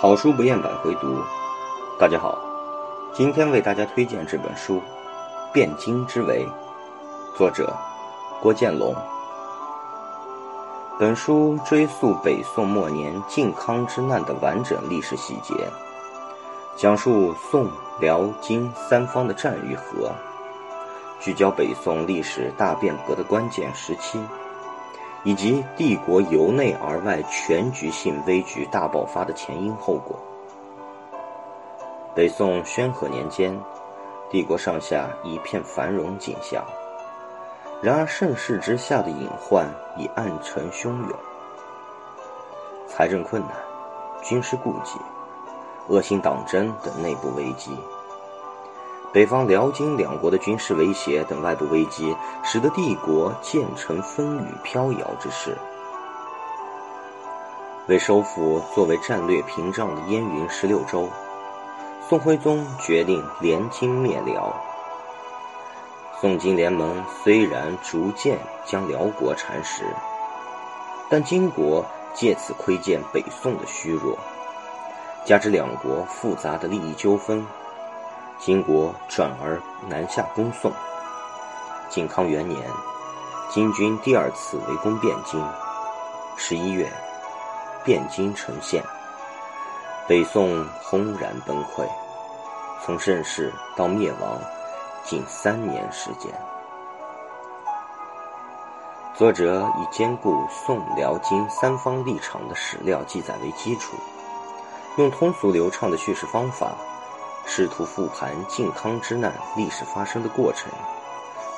好书不厌百回读，大家好，今天为大家推荐这本书《汴京之围》，作者郭建龙。本书追溯北宋末年靖康之难的完整历史细节，讲述宋、辽、金三方的战与和，聚焦北宋历史大变革的关键时期。以及帝国由内而外全局性危局大爆发的前因后果。北宋宣和年间，帝国上下一片繁荣景象，然而盛世之下的隐患已暗沉汹涌，财政困难、军事顾忌、恶性党争等内部危机。北方辽金两国的军事威胁等外部危机，使得帝国渐成风雨飘摇之势。为收复作为战略屏障的燕云十六州，宋徽宗决定联金灭辽。宋金联盟虽然逐渐将辽国蚕食，但金国借此窥见北宋的虚弱，加之两国复杂的利益纠纷。金国转而南下攻宋。靖康元年，金军第二次围攻汴京。十一月，汴京城陷，北宋轰然崩溃。从盛世到灭亡，仅三年时间。作者以兼顾宋、辽、金三方立场的史料记载为基础，用通俗流畅的叙事方法。试图复盘靖康之难历史发生的过程，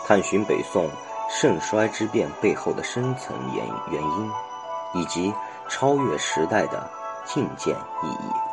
探寻北宋盛衰之变背后的深层原原因，以及超越时代的境界意义。